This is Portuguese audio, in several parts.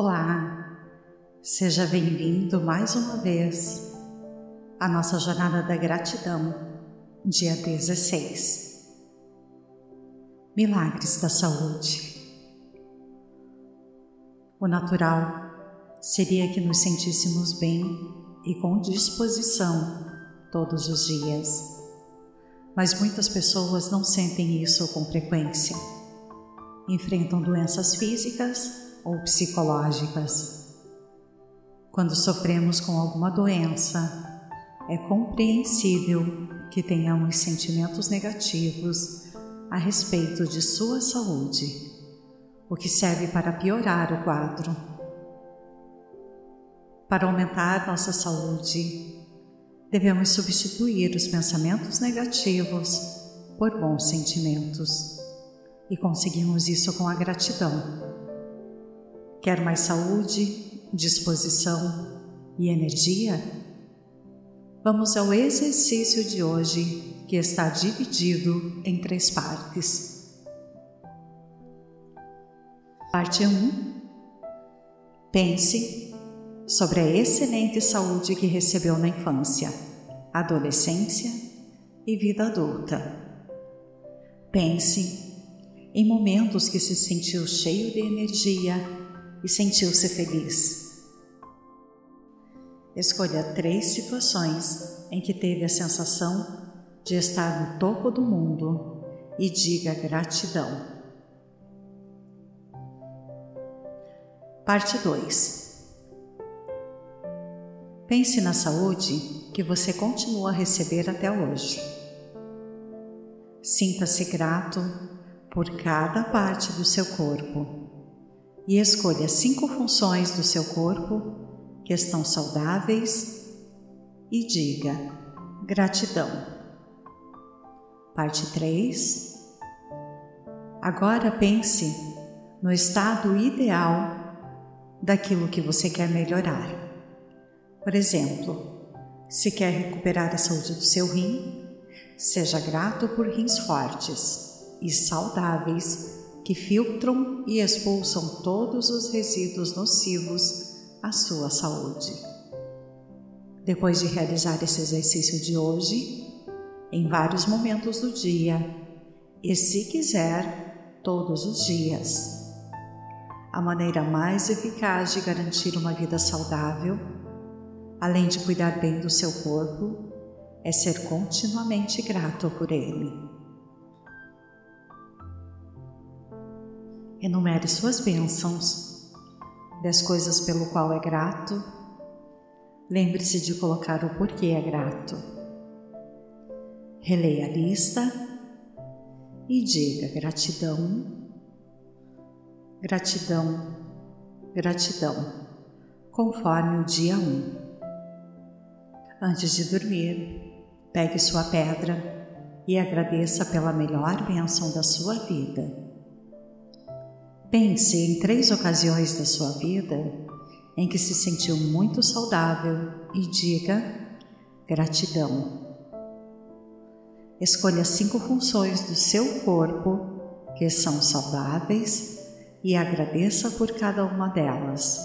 Olá, seja bem-vindo mais uma vez à nossa jornada da gratidão, dia 16. Milagres da saúde. O natural seria que nos sentíssemos bem e com disposição todos os dias, mas muitas pessoas não sentem isso com frequência. Enfrentam doenças físicas ou psicológicas. Quando sofremos com alguma doença, é compreensível que tenhamos sentimentos negativos a respeito de sua saúde, o que serve para piorar o quadro. Para aumentar nossa saúde, devemos substituir os pensamentos negativos por bons sentimentos e conseguimos isso com a gratidão. Quer mais saúde, disposição e energia? Vamos ao exercício de hoje, que está dividido em três partes. Parte 1. Pense sobre a excelente saúde que recebeu na infância, adolescência e vida adulta. Pense em momentos que se sentiu cheio de energia e sentiu-se feliz. Escolha três situações em que teve a sensação de estar no topo do mundo e diga gratidão. Parte 2 Pense na saúde que você continua a receber até hoje. Sinta-se grato por cada parte do seu corpo e escolha cinco funções do seu corpo que estão saudáveis e diga gratidão. Parte 3. Agora pense no estado ideal daquilo que você quer melhorar. Por exemplo, se quer recuperar a saúde do seu rim, seja grato por rins fortes e saudáveis que filtram e expulsam todos os resíduos nocivos à sua saúde. Depois de realizar esse exercício de hoje, em vários momentos do dia, e se quiser, todos os dias. A maneira mais eficaz de garantir uma vida saudável, além de cuidar bem do seu corpo, é ser continuamente grato por ele. Enumere suas bênçãos, das coisas pelo qual é grato. Lembre-se de colocar o porquê é grato. Releia a lista e diga gratidão, gratidão, gratidão, conforme o dia 1. Um. Antes de dormir, pegue sua pedra e agradeça pela melhor bênção da sua vida Pense em três ocasiões da sua vida em que se sentiu muito saudável e diga gratidão. Escolha cinco funções do seu corpo que são saudáveis e agradeça por cada uma delas.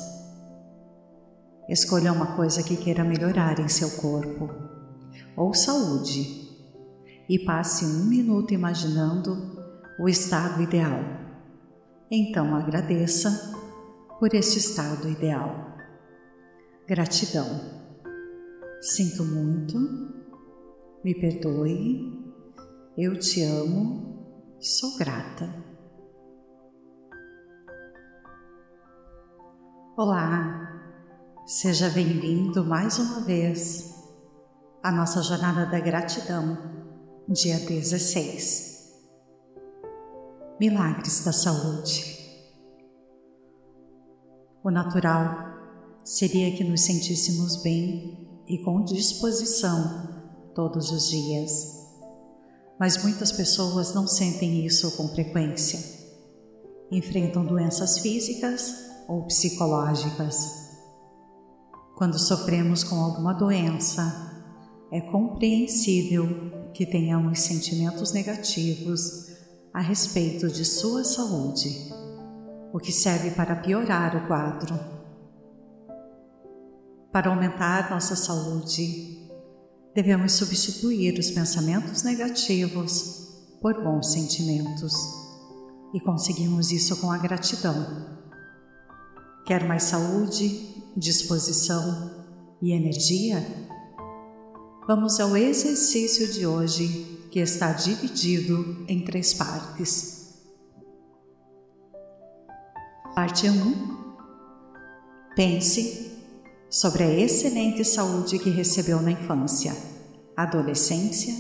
Escolha uma coisa que queira melhorar em seu corpo ou saúde e passe um minuto imaginando o estado ideal. Então agradeça por este estado ideal. Gratidão. Sinto muito, me perdoe, eu te amo, sou grata. Olá, seja bem-vindo mais uma vez à nossa jornada da gratidão, dia 16. Milagres da saúde. O natural seria que nos sentíssemos bem e com disposição todos os dias, mas muitas pessoas não sentem isso com frequência. Enfrentam doenças físicas ou psicológicas. Quando sofremos com alguma doença, é compreensível que tenhamos sentimentos negativos a respeito de sua saúde, o que serve para piorar o quadro. Para aumentar nossa saúde, devemos substituir os pensamentos negativos por bons sentimentos e conseguimos isso com a gratidão. Quer mais saúde, disposição e energia? Vamos ao exercício de hoje que está dividido em três partes. Parte 1. Pense sobre a excelente saúde que recebeu na infância, adolescência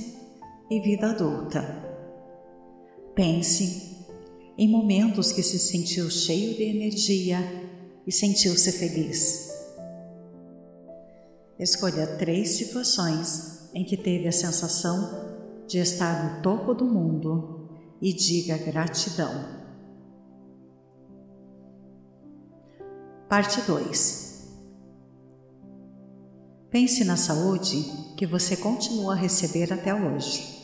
e vida adulta. Pense em momentos que se sentiu cheio de energia e sentiu-se feliz. Escolha três situações em que teve a sensação de estar no topo do mundo e diga gratidão. Parte 2 Pense na saúde que você continua a receber até hoje.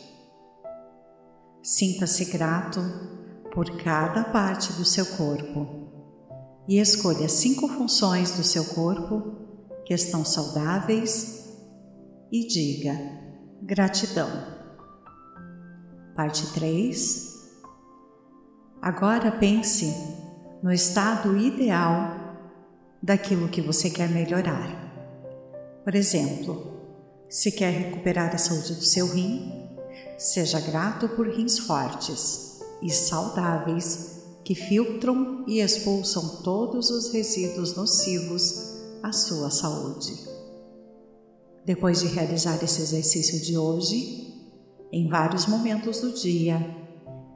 Sinta-se grato por cada parte do seu corpo e escolha cinco funções do seu corpo que estão saudáveis e diga gratidão. Parte 3. Agora pense no estado ideal daquilo que você quer melhorar. Por exemplo, se quer recuperar a saúde do seu rim, seja grato por rins fortes e saudáveis que filtram e expulsam todos os resíduos nocivos à sua saúde. Depois de realizar esse exercício de hoje, em vários momentos do dia,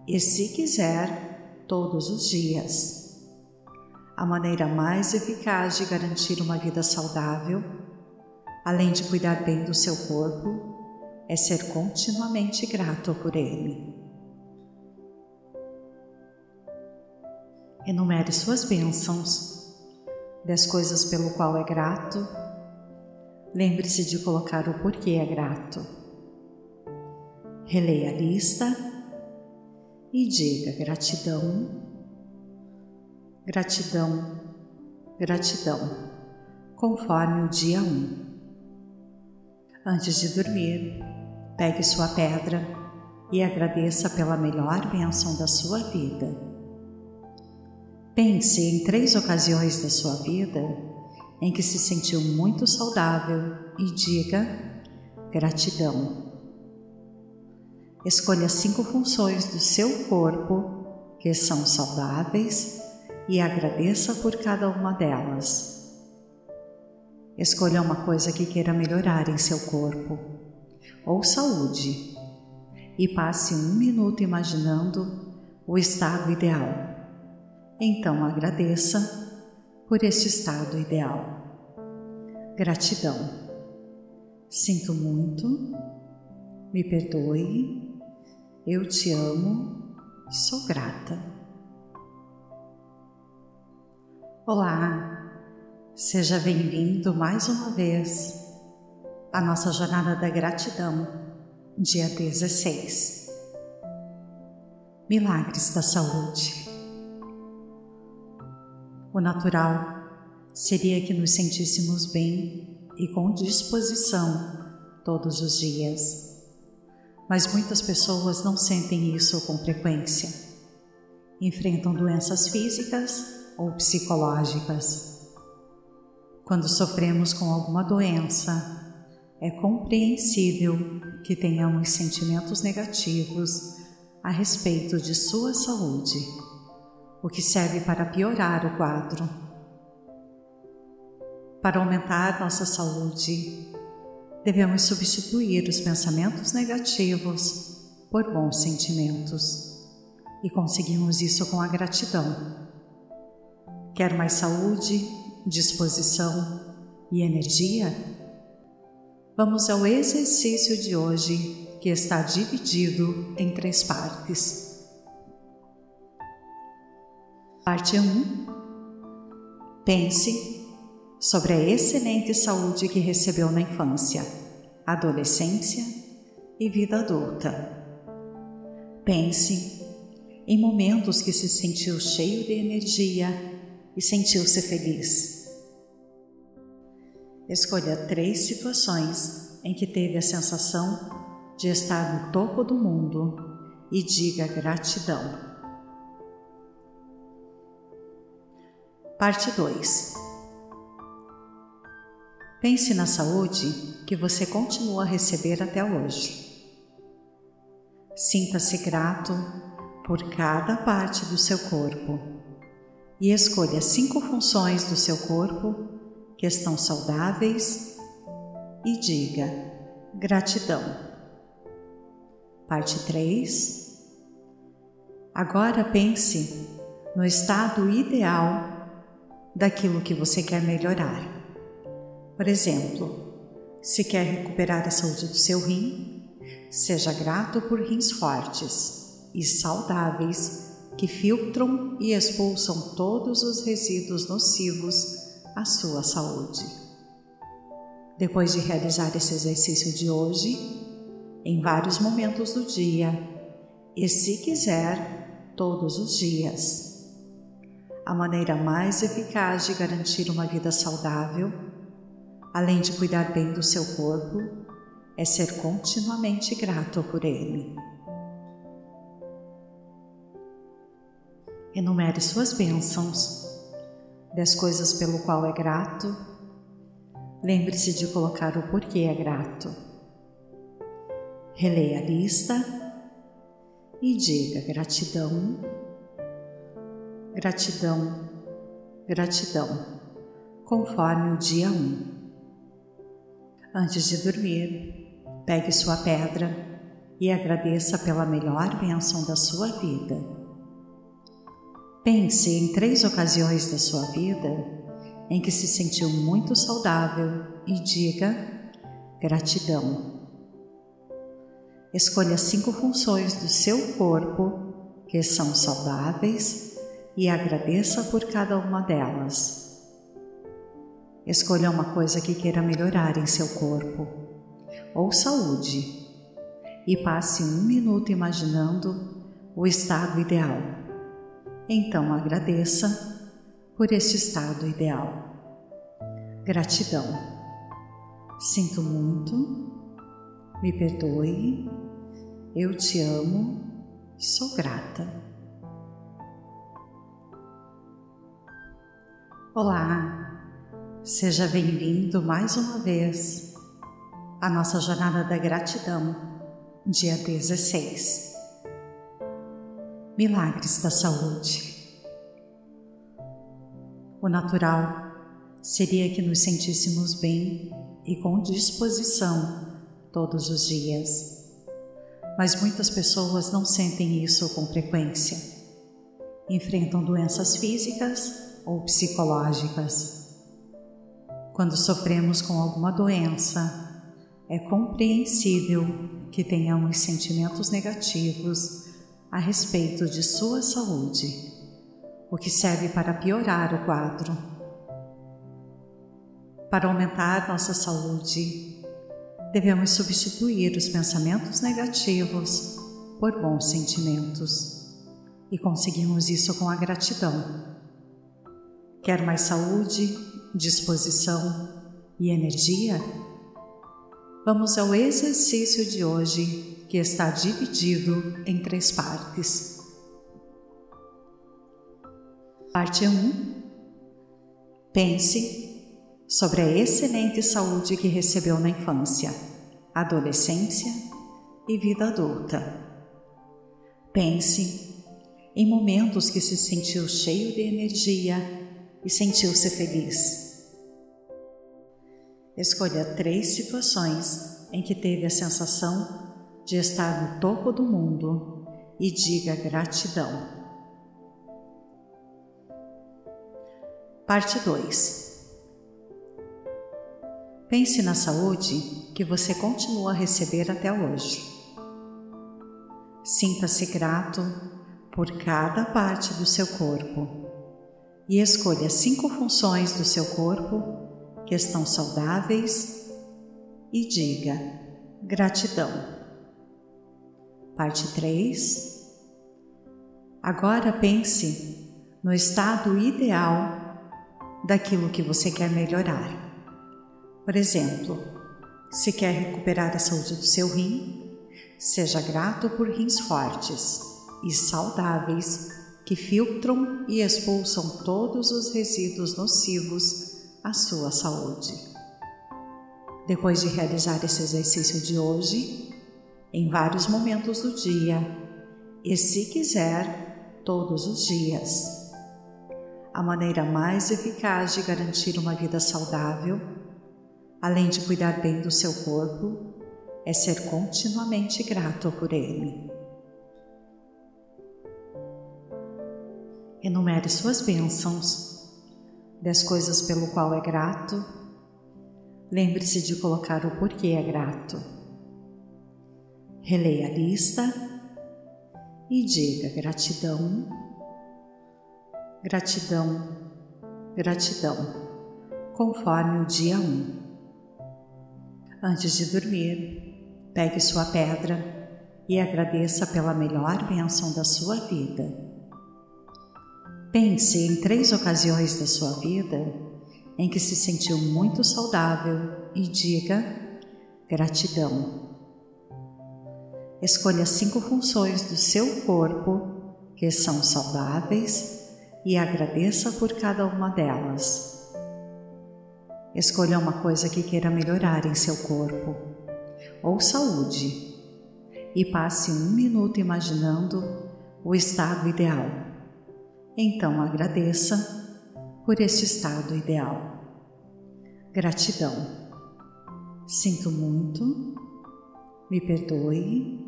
e se quiser, todos os dias. A maneira mais eficaz de garantir uma vida saudável além de cuidar bem do seu corpo, é ser continuamente grato por ele. Enumere suas bênçãos, das coisas pelo qual é grato. Lembre-se de colocar o porquê é grato. Releia a lista e diga gratidão, gratidão, gratidão, conforme o dia 1. Um. Antes de dormir, pegue sua pedra e agradeça pela melhor bênção da sua vida. Pense em três ocasiões da sua vida em que se sentiu muito saudável e diga gratidão. Escolha cinco funções do seu corpo que são saudáveis e agradeça por cada uma delas. Escolha uma coisa que queira melhorar em seu corpo ou saúde e passe um minuto imaginando o estado ideal. Então agradeça por esse estado ideal. Gratidão. Sinto muito, me perdoe, eu te amo, sou grata. Olá! Seja bem-vindo mais uma vez à nossa jornada da gratidão, dia 16. Milagres da saúde. O natural seria que nos sentíssemos bem e com disposição todos os dias. Mas muitas pessoas não sentem isso com frequência. Enfrentam doenças físicas ou psicológicas quando sofremos com alguma doença, é compreensível que tenhamos sentimentos negativos a respeito de sua saúde, o que serve para piorar o quadro. Para aumentar nossa saúde, devemos substituir os pensamentos negativos por bons sentimentos e conseguimos isso com a gratidão. Quer mais saúde, disposição e energia? Vamos ao exercício de hoje que está dividido em três partes. Parte 1. Pense sobre a excelente saúde que recebeu na infância, adolescência e vida adulta. Pense em momentos que se sentiu cheio de energia e sentiu-se feliz. Escolha três situações em que teve a sensação de estar no topo do mundo e diga gratidão. Parte 2 Pense na saúde que você continua a receber até hoje. Sinta-se grato por cada parte do seu corpo e escolha cinco funções do seu corpo que estão saudáveis e diga gratidão. Parte 3. Agora pense no estado ideal daquilo que você quer melhorar. Por exemplo, se quer recuperar a saúde do seu rim, seja grato por rins fortes e saudáveis que filtram e expulsam todos os resíduos nocivos à sua saúde. Depois de realizar esse exercício de hoje, em vários momentos do dia, e se quiser, todos os dias. A maneira mais eficaz de garantir uma vida saudável, além de cuidar bem do seu corpo, é ser continuamente grato por ele. Enumere suas bênçãos, das coisas pelo qual é grato. Lembre-se de colocar o porquê é grato. Releia a lista e diga gratidão, gratidão, gratidão, conforme o dia 1. Um. Antes de dormir, pegue sua pedra e agradeça pela melhor bênção da sua vida. Pense em três ocasiões da sua vida em que se sentiu muito saudável e diga gratidão. Escolha cinco funções do seu corpo que são saudáveis e agradeça por cada uma delas. Escolha uma coisa que queira melhorar em seu corpo ou saúde e passe um minuto imaginando o estado ideal. Então agradeça por este estado ideal. Gratidão. Sinto muito, me perdoe, eu te amo, sou grata. Olá, seja bem-vindo mais uma vez à nossa jornada da gratidão, dia 16. Milagres da saúde. O natural seria que nos sentíssemos bem e com disposição todos os dias. Mas muitas pessoas não sentem isso com frequência. Enfrentam doenças físicas ou psicológicas. Quando sofremos com alguma doença, é compreensível que tenhamos sentimentos negativos a respeito de sua saúde, o que serve para piorar o quadro. Para aumentar nossa saúde, devemos substituir os pensamentos negativos por bons sentimentos e conseguimos isso com a gratidão. Quer mais saúde, disposição e energia? Vamos ao exercício de hoje que está dividido em três partes. Parte 1. Pense sobre a excelente saúde que recebeu na infância, adolescência e vida adulta. Pense em momentos que se sentiu cheio de energia e sentiu-se feliz. Escolha três situações em que teve a sensação de estar no topo do mundo e diga gratidão. Parte 2 Pense na saúde que você continua a receber até hoje. Sinta-se grato por cada parte do seu corpo e escolha cinco funções do seu corpo que estão saudáveis e diga gratidão. Parte 3. Agora pense no estado ideal daquilo que você quer melhorar. Por exemplo, se quer recuperar a saúde do seu rim, seja grato por rins fortes e saudáveis que filtram e expulsam todos os resíduos nocivos à sua saúde. Depois de realizar esse exercício de hoje, em vários momentos do dia, e se quiser, todos os dias. A maneira mais eficaz de garantir uma vida saudável, além de cuidar bem do seu corpo, é ser continuamente grato por ele. Enumere suas bênçãos, das coisas pelo qual é grato. Lembre-se de colocar o porquê é grato. Releia a lista e diga gratidão, gratidão, gratidão, conforme o dia 1. Um. Antes de dormir, pegue sua pedra e agradeça pela melhor bênção da sua vida. Pense em três ocasiões da sua vida em que se sentiu muito saudável e diga gratidão. Escolha cinco funções do seu corpo que são saudáveis e agradeça por cada uma delas. Escolha uma coisa que queira melhorar em seu corpo ou saúde e passe um minuto imaginando o estado ideal. Então agradeça por este estado ideal. Gratidão. Sinto muito, me perdoe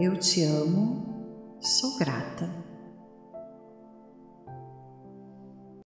eu te amo, sou grata.